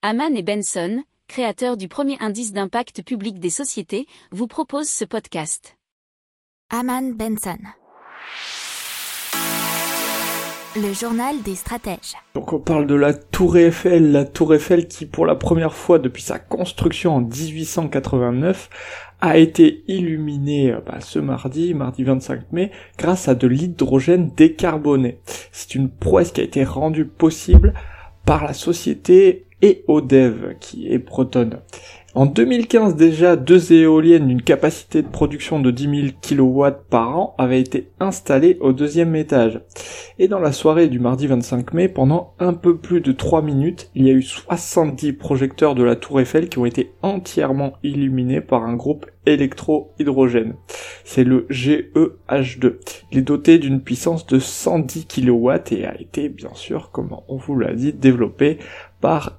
Haman et Benson, créateurs du premier indice d'impact public des sociétés, vous proposent ce podcast. Haman Benson. Le journal des stratèges. Donc on parle de la Tour Eiffel, la Tour Eiffel qui pour la première fois depuis sa construction en 1889 a été illuminée euh, bah, ce mardi, mardi 25 mai, grâce à de l'hydrogène décarboné. C'est une prouesse qui a été rendue possible par la société EODEV, qui est bretonne. En 2015 déjà, deux éoliennes d'une capacité de production de 10 000 kW par an avaient été installées au deuxième étage. Et dans la soirée du mardi 25 mai, pendant un peu plus de 3 minutes, il y a eu 70 projecteurs de la tour Eiffel qui ont été entièrement illuminés par un groupe électro-hydrogène. C'est le GEH2. Il est doté d'une puissance de 110 kW et a été bien sûr, comme on vous l'a dit, développé par